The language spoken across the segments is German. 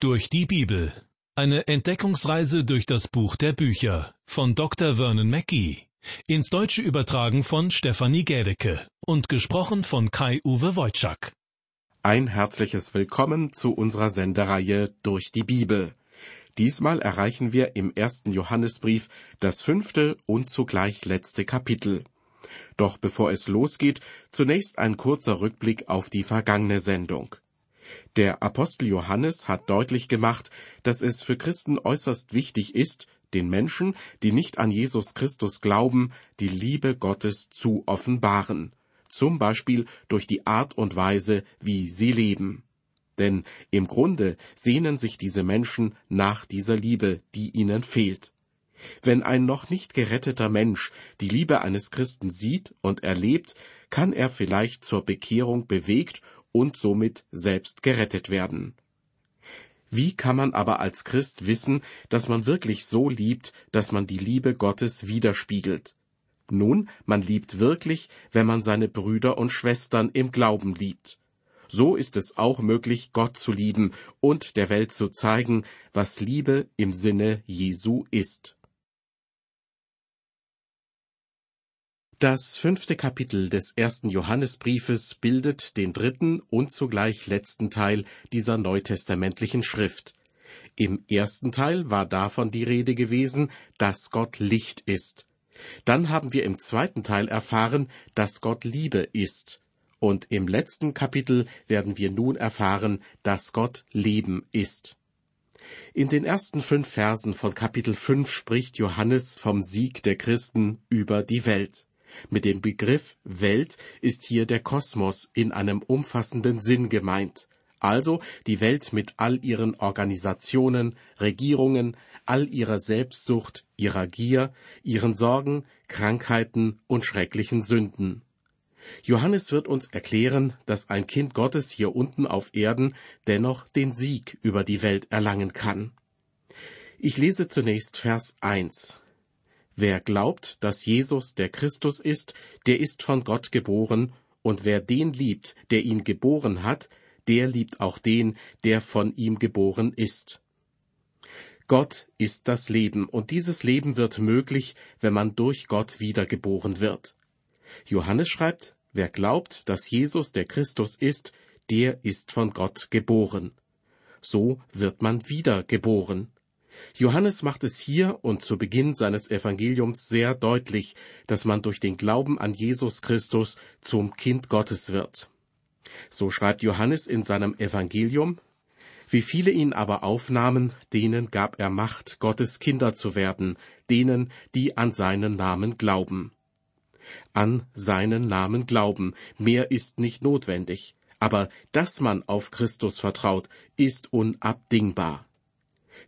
Durch die Bibel. Eine Entdeckungsreise durch das Buch der Bücher von Dr. Vernon Mackey. Ins Deutsche übertragen von Stefanie Gädecke und gesprochen von Kai-Uwe Wojczak. Ein herzliches Willkommen zu unserer Sendereihe Durch die Bibel. Diesmal erreichen wir im ersten Johannesbrief das fünfte und zugleich letzte Kapitel. Doch bevor es losgeht, zunächst ein kurzer Rückblick auf die vergangene Sendung. Der Apostel Johannes hat deutlich gemacht, dass es für Christen äußerst wichtig ist, den Menschen, die nicht an Jesus Christus glauben, die Liebe Gottes zu offenbaren, zum Beispiel durch die Art und Weise, wie sie leben. Denn im Grunde sehnen sich diese Menschen nach dieser Liebe, die ihnen fehlt. Wenn ein noch nicht geretteter Mensch die Liebe eines Christen sieht und erlebt, kann er vielleicht zur Bekehrung bewegt und somit selbst gerettet werden. Wie kann man aber als Christ wissen, dass man wirklich so liebt, dass man die Liebe Gottes widerspiegelt? Nun, man liebt wirklich, wenn man seine Brüder und Schwestern im Glauben liebt. So ist es auch möglich, Gott zu lieben und der Welt zu zeigen, was Liebe im Sinne Jesu ist. Das fünfte Kapitel des ersten Johannesbriefes bildet den dritten und zugleich letzten Teil dieser neutestamentlichen Schrift. Im ersten Teil war davon die Rede gewesen, dass Gott Licht ist. Dann haben wir im zweiten Teil erfahren, dass Gott Liebe ist. Und im letzten Kapitel werden wir nun erfahren, dass Gott Leben ist. In den ersten fünf Versen von Kapitel fünf spricht Johannes vom Sieg der Christen über die Welt. Mit dem Begriff Welt ist hier der Kosmos in einem umfassenden Sinn gemeint, also die Welt mit all ihren Organisationen, Regierungen, all ihrer Selbstsucht, ihrer Gier, ihren Sorgen, Krankheiten und schrecklichen Sünden. Johannes wird uns erklären, dass ein Kind Gottes hier unten auf Erden dennoch den Sieg über die Welt erlangen kann. Ich lese zunächst Vers 1. Wer glaubt, dass Jesus der Christus ist, der ist von Gott geboren, und wer den liebt, der ihn geboren hat, der liebt auch den, der von ihm geboren ist. Gott ist das Leben, und dieses Leben wird möglich, wenn man durch Gott wiedergeboren wird. Johannes schreibt, wer glaubt, dass Jesus der Christus ist, der ist von Gott geboren. So wird man wiedergeboren. Johannes macht es hier und zu Beginn seines Evangeliums sehr deutlich, dass man durch den Glauben an Jesus Christus zum Kind Gottes wird. So schreibt Johannes in seinem Evangelium, wie viele ihn aber aufnahmen, denen gab er Macht, Gottes Kinder zu werden, denen, die an seinen Namen glauben. An seinen Namen glauben, mehr ist nicht notwendig, aber dass man auf Christus vertraut, ist unabdingbar.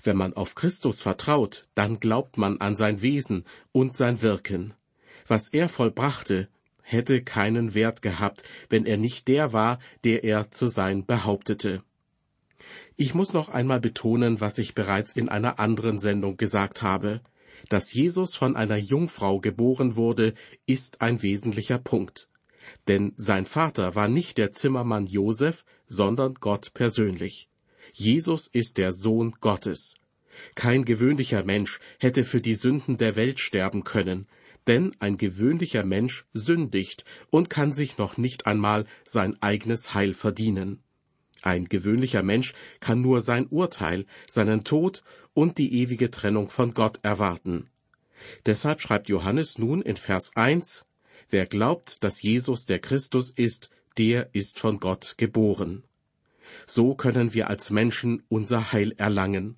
Wenn man auf Christus vertraut, dann glaubt man an sein Wesen und sein Wirken. Was er vollbrachte, hätte keinen Wert gehabt, wenn er nicht der war, der er zu sein behauptete. Ich muss noch einmal betonen, was ich bereits in einer anderen Sendung gesagt habe. Dass Jesus von einer Jungfrau geboren wurde, ist ein wesentlicher Punkt. Denn sein Vater war nicht der Zimmermann Josef, sondern Gott persönlich. Jesus ist der Sohn Gottes. Kein gewöhnlicher Mensch hätte für die Sünden der Welt sterben können, denn ein gewöhnlicher Mensch sündigt und kann sich noch nicht einmal sein eigenes Heil verdienen. Ein gewöhnlicher Mensch kann nur sein Urteil, seinen Tod und die ewige Trennung von Gott erwarten. Deshalb schreibt Johannes nun in Vers 1, Wer glaubt, dass Jesus der Christus ist, der ist von Gott geboren. So können wir als Menschen unser Heil erlangen.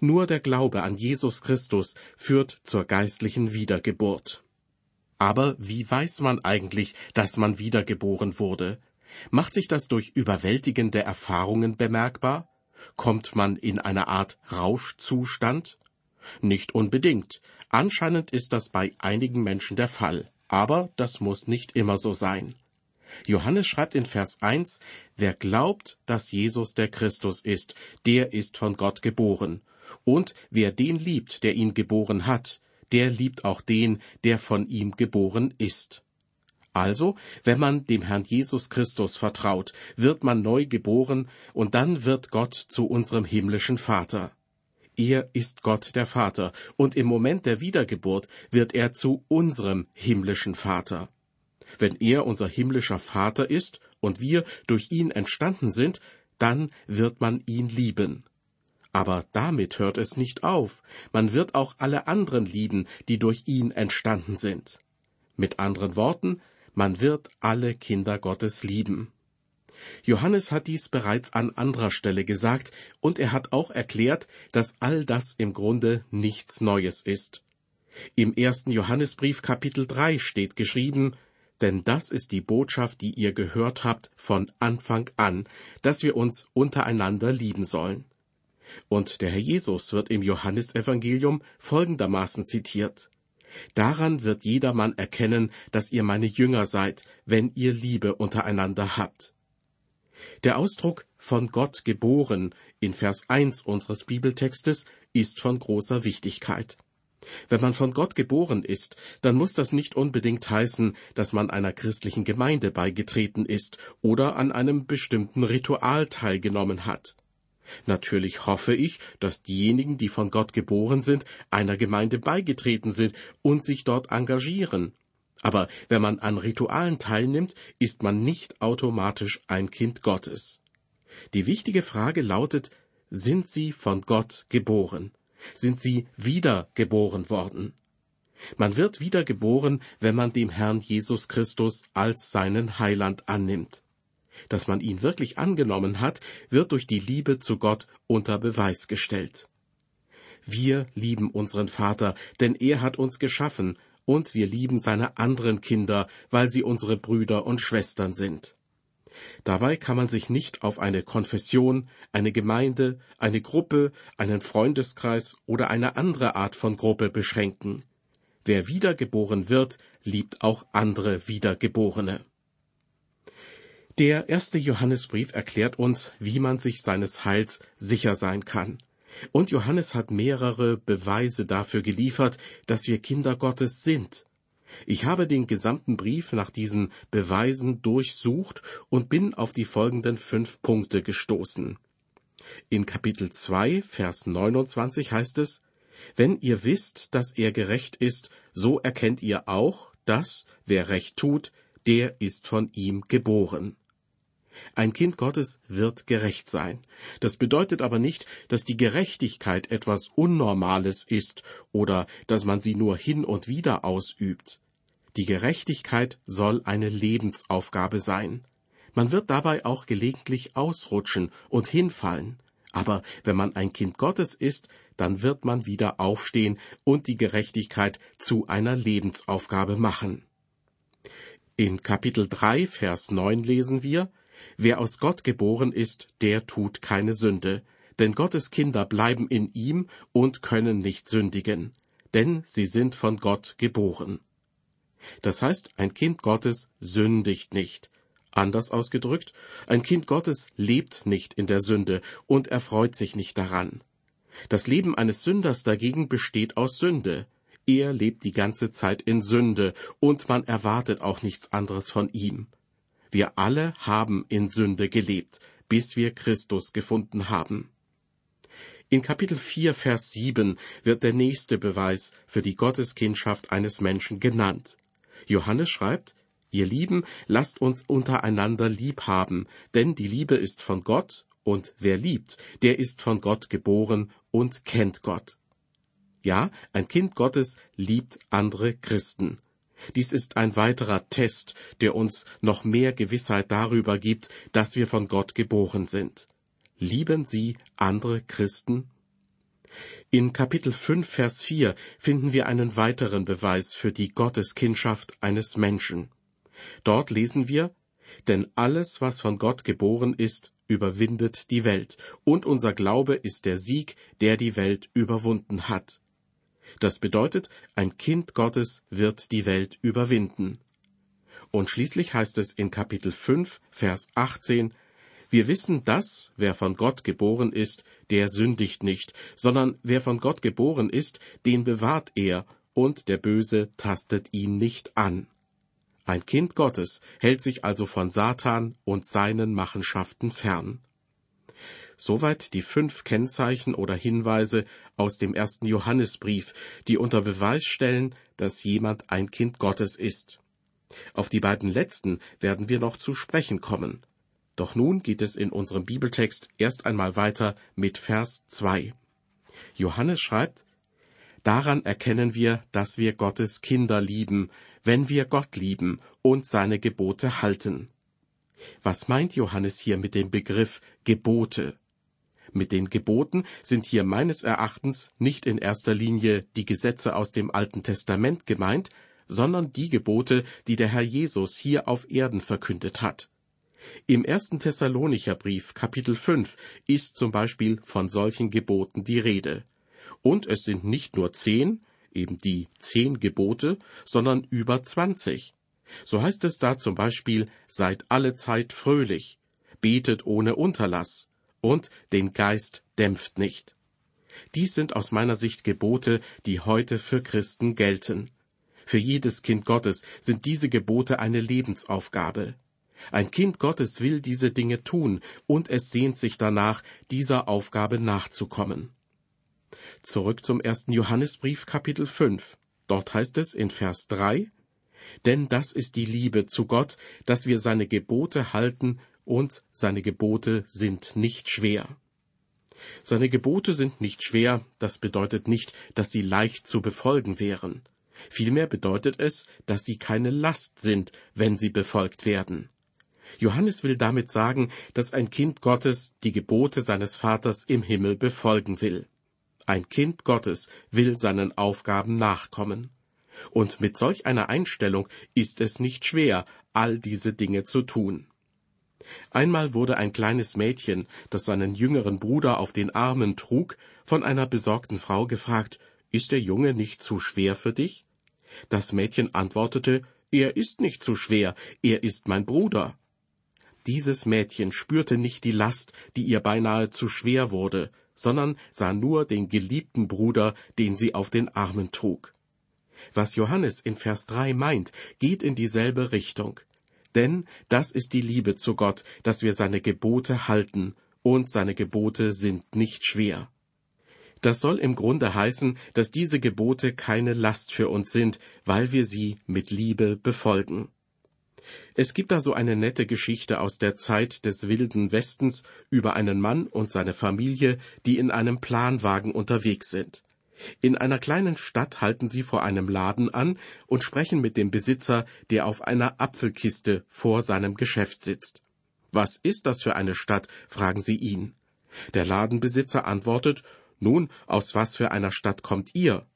Nur der Glaube an Jesus Christus führt zur geistlichen Wiedergeburt. Aber wie weiß man eigentlich, dass man wiedergeboren wurde? Macht sich das durch überwältigende Erfahrungen bemerkbar? Kommt man in eine Art Rauschzustand? Nicht unbedingt. Anscheinend ist das bei einigen Menschen der Fall. Aber das muss nicht immer so sein. Johannes schreibt in Vers 1, wer glaubt, dass Jesus der Christus ist, der ist von Gott geboren. Und wer den liebt, der ihn geboren hat, der liebt auch den, der von ihm geboren ist. Also, wenn man dem Herrn Jesus Christus vertraut, wird man neu geboren und dann wird Gott zu unserem himmlischen Vater. Er ist Gott der Vater und im Moment der Wiedergeburt wird er zu unserem himmlischen Vater. Wenn er unser himmlischer Vater ist und wir durch ihn entstanden sind, dann wird man ihn lieben. Aber damit hört es nicht auf. Man wird auch alle anderen lieben, die durch ihn entstanden sind. Mit anderen Worten, man wird alle Kinder Gottes lieben. Johannes hat dies bereits an anderer Stelle gesagt, und er hat auch erklärt, dass all das im Grunde nichts Neues ist. Im ersten Johannesbrief Kapitel 3 steht geschrieben, denn das ist die Botschaft, die ihr gehört habt von Anfang an, dass wir uns untereinander lieben sollen. Und der Herr Jesus wird im Johannesevangelium folgendermaßen zitiert. Daran wird jedermann erkennen, dass ihr meine Jünger seid, wenn ihr Liebe untereinander habt. Der Ausdruck von Gott geboren in Vers 1 unseres Bibeltextes ist von großer Wichtigkeit. Wenn man von Gott geboren ist, dann muss das nicht unbedingt heißen, dass man einer christlichen Gemeinde beigetreten ist oder an einem bestimmten Ritual teilgenommen hat. Natürlich hoffe ich, dass diejenigen, die von Gott geboren sind, einer Gemeinde beigetreten sind und sich dort engagieren. Aber wenn man an Ritualen teilnimmt, ist man nicht automatisch ein Kind Gottes. Die wichtige Frage lautet, sind sie von Gott geboren? Sind sie wiedergeboren worden? Man wird wiedergeboren, wenn man dem Herrn Jesus Christus als seinen Heiland annimmt. Dass man ihn wirklich angenommen hat, wird durch die Liebe zu Gott unter Beweis gestellt. Wir lieben unseren Vater, denn er hat uns geschaffen, und wir lieben seine anderen Kinder, weil sie unsere Brüder und Schwestern sind. Dabei kann man sich nicht auf eine Konfession, eine Gemeinde, eine Gruppe, einen Freundeskreis oder eine andere Art von Gruppe beschränken. Wer wiedergeboren wird, liebt auch andere Wiedergeborene. Der erste Johannesbrief erklärt uns, wie man sich seines Heils sicher sein kann. Und Johannes hat mehrere Beweise dafür geliefert, dass wir Kinder Gottes sind. Ich habe den gesamten Brief nach diesen Beweisen durchsucht und bin auf die folgenden fünf Punkte gestoßen. In Kapitel 2, Vers 29 heißt es, Wenn ihr wisst, dass er gerecht ist, so erkennt ihr auch, dass, wer Recht tut, der ist von ihm geboren. Ein Kind Gottes wird gerecht sein. Das bedeutet aber nicht, dass die Gerechtigkeit etwas Unnormales ist oder dass man sie nur hin und wieder ausübt. Die Gerechtigkeit soll eine Lebensaufgabe sein. Man wird dabei auch gelegentlich ausrutschen und hinfallen. Aber wenn man ein Kind Gottes ist, dann wird man wieder aufstehen und die Gerechtigkeit zu einer Lebensaufgabe machen. In Kapitel 3, Vers 9 lesen wir, Wer aus Gott geboren ist, der tut keine Sünde, denn Gottes Kinder bleiben in ihm und können nicht sündigen, denn sie sind von Gott geboren. Das heißt, ein Kind Gottes sündigt nicht. Anders ausgedrückt, ein Kind Gottes lebt nicht in der Sünde und erfreut sich nicht daran. Das Leben eines Sünders dagegen besteht aus Sünde. Er lebt die ganze Zeit in Sünde und man erwartet auch nichts anderes von ihm. Wir alle haben in Sünde gelebt, bis wir Christus gefunden haben. In Kapitel 4, Vers 7 wird der nächste Beweis für die Gotteskindschaft eines Menschen genannt. Johannes schreibt, Ihr Lieben, lasst uns untereinander lieb haben, denn die Liebe ist von Gott, und wer liebt, der ist von Gott geboren und kennt Gott. Ja, ein Kind Gottes liebt andere Christen. Dies ist ein weiterer Test, der uns noch mehr Gewissheit darüber gibt, dass wir von Gott geboren sind. Lieben Sie andere Christen? In Kapitel 5, Vers 4 finden wir einen weiteren Beweis für die Gotteskindschaft eines Menschen. Dort lesen wir, denn alles, was von Gott geboren ist, überwindet die Welt, und unser Glaube ist der Sieg, der die Welt überwunden hat. Das bedeutet, ein Kind Gottes wird die Welt überwinden. Und schließlich heißt es in Kapitel 5, Vers 18, wir wissen, dass, wer von Gott geboren ist, der sündigt nicht, sondern wer von Gott geboren ist, den bewahrt er, und der Böse tastet ihn nicht an. Ein Kind Gottes hält sich also von Satan und seinen Machenschaften fern. Soweit die fünf Kennzeichen oder Hinweise aus dem ersten Johannesbrief, die unter Beweis stellen, dass jemand ein Kind Gottes ist. Auf die beiden letzten werden wir noch zu sprechen kommen. Doch nun geht es in unserem Bibeltext erst einmal weiter mit Vers 2. Johannes schreibt, Daran erkennen wir, dass wir Gottes Kinder lieben, wenn wir Gott lieben und seine Gebote halten. Was meint Johannes hier mit dem Begriff Gebote? Mit den Geboten sind hier meines Erachtens nicht in erster Linie die Gesetze aus dem Alten Testament gemeint, sondern die Gebote, die der Herr Jesus hier auf Erden verkündet hat. Im ersten Thessalonicher Brief, Kapitel 5, ist zum Beispiel von solchen Geboten die Rede. Und es sind nicht nur zehn, eben die zehn Gebote, sondern über zwanzig. So heißt es da zum Beispiel, seid alle Zeit fröhlich, betet ohne Unterlass und den Geist dämpft nicht. Dies sind aus meiner Sicht Gebote, die heute für Christen gelten. Für jedes Kind Gottes sind diese Gebote eine Lebensaufgabe. Ein Kind Gottes will diese Dinge tun, und es sehnt sich danach, dieser Aufgabe nachzukommen. Zurück zum ersten Johannesbrief Kapitel 5. Dort heißt es in Vers 3, Denn das ist die Liebe zu Gott, dass wir seine Gebote halten, und seine Gebote sind nicht schwer. Seine Gebote sind nicht schwer, das bedeutet nicht, dass sie leicht zu befolgen wären. Vielmehr bedeutet es, dass sie keine Last sind, wenn sie befolgt werden. Johannes will damit sagen, dass ein Kind Gottes die Gebote seines Vaters im Himmel befolgen will. Ein Kind Gottes will seinen Aufgaben nachkommen. Und mit solch einer Einstellung ist es nicht schwer, all diese Dinge zu tun. Einmal wurde ein kleines Mädchen, das seinen jüngeren Bruder auf den Armen trug, von einer besorgten Frau gefragt, ist der Junge nicht zu schwer für dich? Das Mädchen antwortete, er ist nicht zu schwer, er ist mein Bruder. Dieses Mädchen spürte nicht die Last, die ihr beinahe zu schwer wurde, sondern sah nur den geliebten Bruder, den sie auf den Armen trug. Was Johannes in Vers 3 meint, geht in dieselbe Richtung. Denn das ist die Liebe zu Gott, dass wir seine Gebote halten, und seine Gebote sind nicht schwer. Das soll im Grunde heißen, dass diese Gebote keine Last für uns sind, weil wir sie mit Liebe befolgen. Es gibt da so eine nette Geschichte aus der Zeit des wilden Westens über einen Mann und seine Familie, die in einem Planwagen unterwegs sind. In einer kleinen Stadt halten sie vor einem Laden an und sprechen mit dem Besitzer, der auf einer Apfelkiste vor seinem Geschäft sitzt. Was ist das für eine Stadt? fragen sie ihn. Der Ladenbesitzer antwortet, nun, aus was für einer Stadt kommt ihr?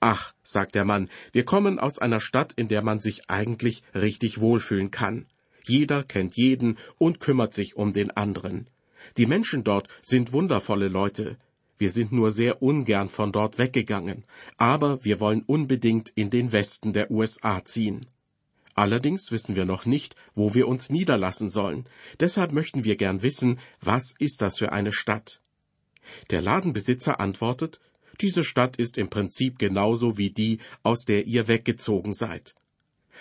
Ach, sagt der Mann, wir kommen aus einer Stadt, in der man sich eigentlich richtig wohlfühlen kann. Jeder kennt jeden und kümmert sich um den anderen. Die Menschen dort sind wundervolle Leute. Wir sind nur sehr ungern von dort weggegangen, aber wir wollen unbedingt in den Westen der USA ziehen. Allerdings wissen wir noch nicht, wo wir uns niederlassen sollen. Deshalb möchten wir gern wissen, was ist das für eine Stadt? Der Ladenbesitzer antwortet, diese Stadt ist im Prinzip genauso wie die, aus der ihr weggezogen seid.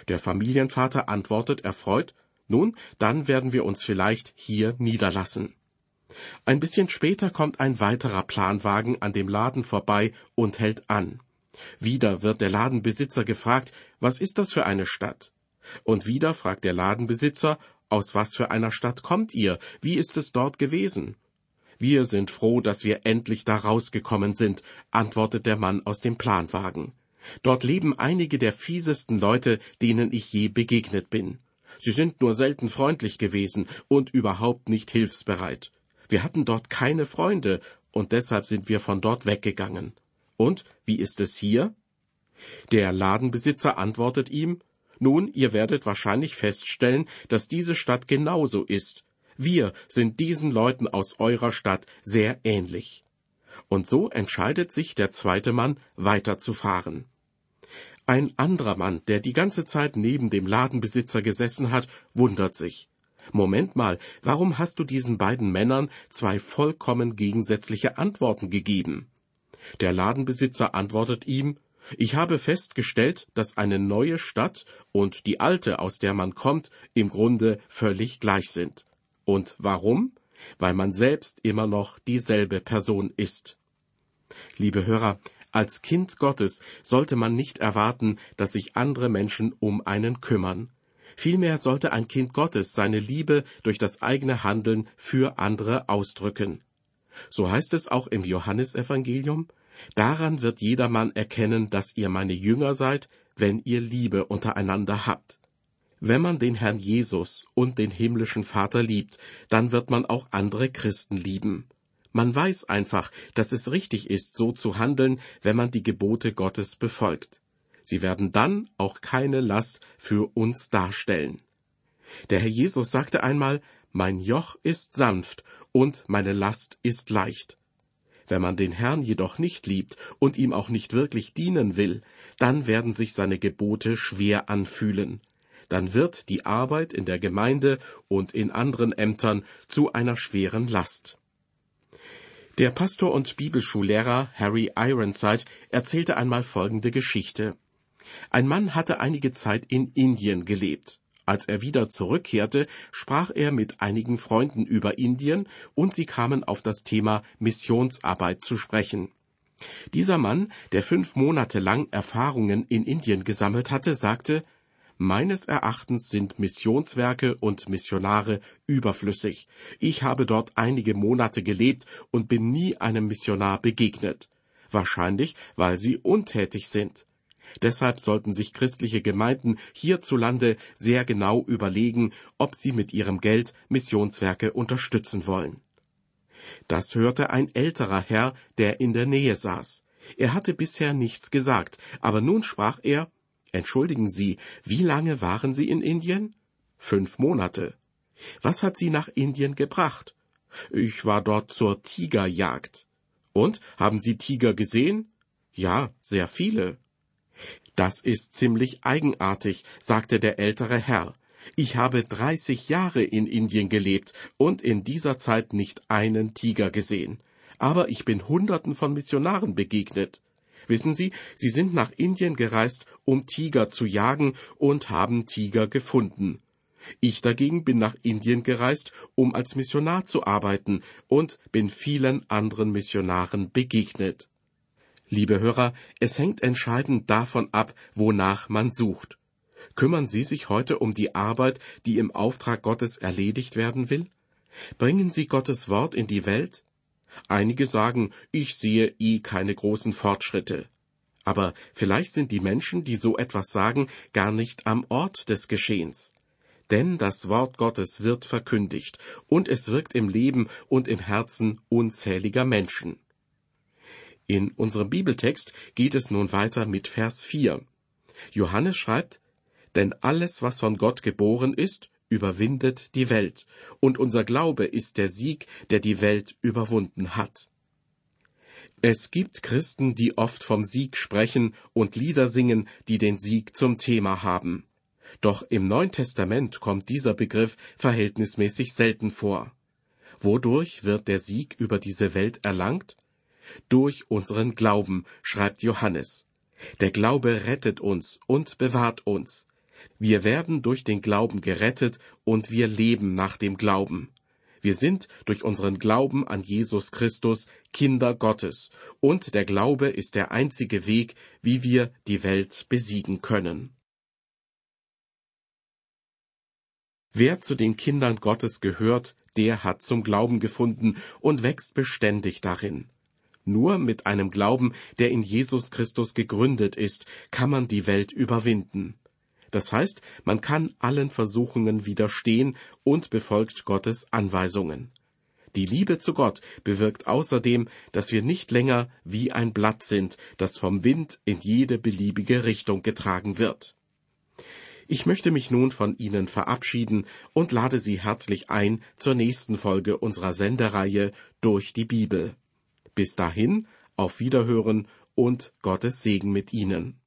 Der Familienvater antwortet erfreut, nun, dann werden wir uns vielleicht hier niederlassen. Ein bisschen später kommt ein weiterer Planwagen an dem Laden vorbei und hält an. Wieder wird der Ladenbesitzer gefragt, was ist das für eine Stadt? Und wieder fragt der Ladenbesitzer, aus was für einer Stadt kommt ihr? Wie ist es dort gewesen? Wir sind froh, dass wir endlich da rausgekommen sind, antwortet der Mann aus dem Planwagen. Dort leben einige der fiesesten Leute, denen ich je begegnet bin. Sie sind nur selten freundlich gewesen und überhaupt nicht hilfsbereit. Wir hatten dort keine Freunde, und deshalb sind wir von dort weggegangen. Und wie ist es hier? Der Ladenbesitzer antwortet ihm Nun, ihr werdet wahrscheinlich feststellen, dass diese Stadt genauso ist, wir sind diesen Leuten aus eurer Stadt sehr ähnlich. Und so entscheidet sich der zweite Mann, weiterzufahren. Ein anderer Mann, der die ganze Zeit neben dem Ladenbesitzer gesessen hat, wundert sich. Moment mal, warum hast du diesen beiden Männern zwei vollkommen gegensätzliche Antworten gegeben? Der Ladenbesitzer antwortet ihm, Ich habe festgestellt, dass eine neue Stadt und die alte, aus der man kommt, im Grunde völlig gleich sind. Und warum? Weil man selbst immer noch dieselbe Person ist. Liebe Hörer, als Kind Gottes sollte man nicht erwarten, dass sich andere Menschen um einen kümmern. Vielmehr sollte ein Kind Gottes seine Liebe durch das eigene Handeln für andere ausdrücken. So heißt es auch im Johannesevangelium, Daran wird jedermann erkennen, dass ihr meine Jünger seid, wenn ihr Liebe untereinander habt. Wenn man den Herrn Jesus und den himmlischen Vater liebt, dann wird man auch andere Christen lieben. Man weiß einfach, dass es richtig ist, so zu handeln, wenn man die Gebote Gottes befolgt. Sie werden dann auch keine Last für uns darstellen. Der Herr Jesus sagte einmal, Mein Joch ist sanft und meine Last ist leicht. Wenn man den Herrn jedoch nicht liebt und ihm auch nicht wirklich dienen will, dann werden sich seine Gebote schwer anfühlen. Dann wird die Arbeit in der Gemeinde und in anderen Ämtern zu einer schweren Last. Der Pastor und Bibelschullehrer Harry Ironside erzählte einmal folgende Geschichte. Ein Mann hatte einige Zeit in Indien gelebt. Als er wieder zurückkehrte, sprach er mit einigen Freunden über Indien und sie kamen auf das Thema Missionsarbeit zu sprechen. Dieser Mann, der fünf Monate lang Erfahrungen in Indien gesammelt hatte, sagte, Meines Erachtens sind Missionswerke und Missionare überflüssig. Ich habe dort einige Monate gelebt und bin nie einem Missionar begegnet. Wahrscheinlich, weil sie untätig sind. Deshalb sollten sich christliche Gemeinden hierzulande sehr genau überlegen, ob sie mit ihrem Geld Missionswerke unterstützen wollen. Das hörte ein älterer Herr, der in der Nähe saß. Er hatte bisher nichts gesagt, aber nun sprach er Entschuldigen Sie, wie lange waren Sie in Indien? Fünf Monate. Was hat Sie nach Indien gebracht? Ich war dort zur Tigerjagd. Und haben Sie Tiger gesehen? Ja, sehr viele. Das ist ziemlich eigenartig, sagte der ältere Herr. Ich habe dreißig Jahre in Indien gelebt und in dieser Zeit nicht einen Tiger gesehen. Aber ich bin Hunderten von Missionaren begegnet. Wissen Sie, sie sind nach Indien gereist, um Tiger zu jagen und haben Tiger gefunden. Ich dagegen bin nach Indien gereist, um als Missionar zu arbeiten und bin vielen anderen Missionaren begegnet. Liebe Hörer, es hängt entscheidend davon ab, wonach man sucht. Kümmern Sie sich heute um die Arbeit, die im Auftrag Gottes erledigt werden will? Bringen Sie Gottes Wort in die Welt? Einige sagen, ich sehe eh keine großen Fortschritte. Aber vielleicht sind die Menschen, die so etwas sagen, gar nicht am Ort des Geschehens. Denn das Wort Gottes wird verkündigt, und es wirkt im Leben und im Herzen unzähliger Menschen. In unserem Bibeltext geht es nun weiter mit Vers 4. Johannes schreibt, denn alles, was von Gott geboren ist, überwindet die Welt, und unser Glaube ist der Sieg, der die Welt überwunden hat. Es gibt Christen, die oft vom Sieg sprechen und Lieder singen, die den Sieg zum Thema haben. Doch im Neuen Testament kommt dieser Begriff verhältnismäßig selten vor. Wodurch wird der Sieg über diese Welt erlangt? Durch unseren Glauben, schreibt Johannes. Der Glaube rettet uns und bewahrt uns. Wir werden durch den Glauben gerettet und wir leben nach dem Glauben. Wir sind durch unseren Glauben an Jesus Christus Kinder Gottes, und der Glaube ist der einzige Weg, wie wir die Welt besiegen können. Wer zu den Kindern Gottes gehört, der hat zum Glauben gefunden und wächst beständig darin. Nur mit einem Glauben, der in Jesus Christus gegründet ist, kann man die Welt überwinden. Das heißt, man kann allen Versuchungen widerstehen und befolgt Gottes Anweisungen. Die Liebe zu Gott bewirkt außerdem, dass wir nicht länger wie ein Blatt sind, das vom Wind in jede beliebige Richtung getragen wird. Ich möchte mich nun von Ihnen verabschieden und lade Sie herzlich ein zur nächsten Folge unserer Sendereihe durch die Bibel. Bis dahin, auf Wiederhören und Gottes Segen mit Ihnen.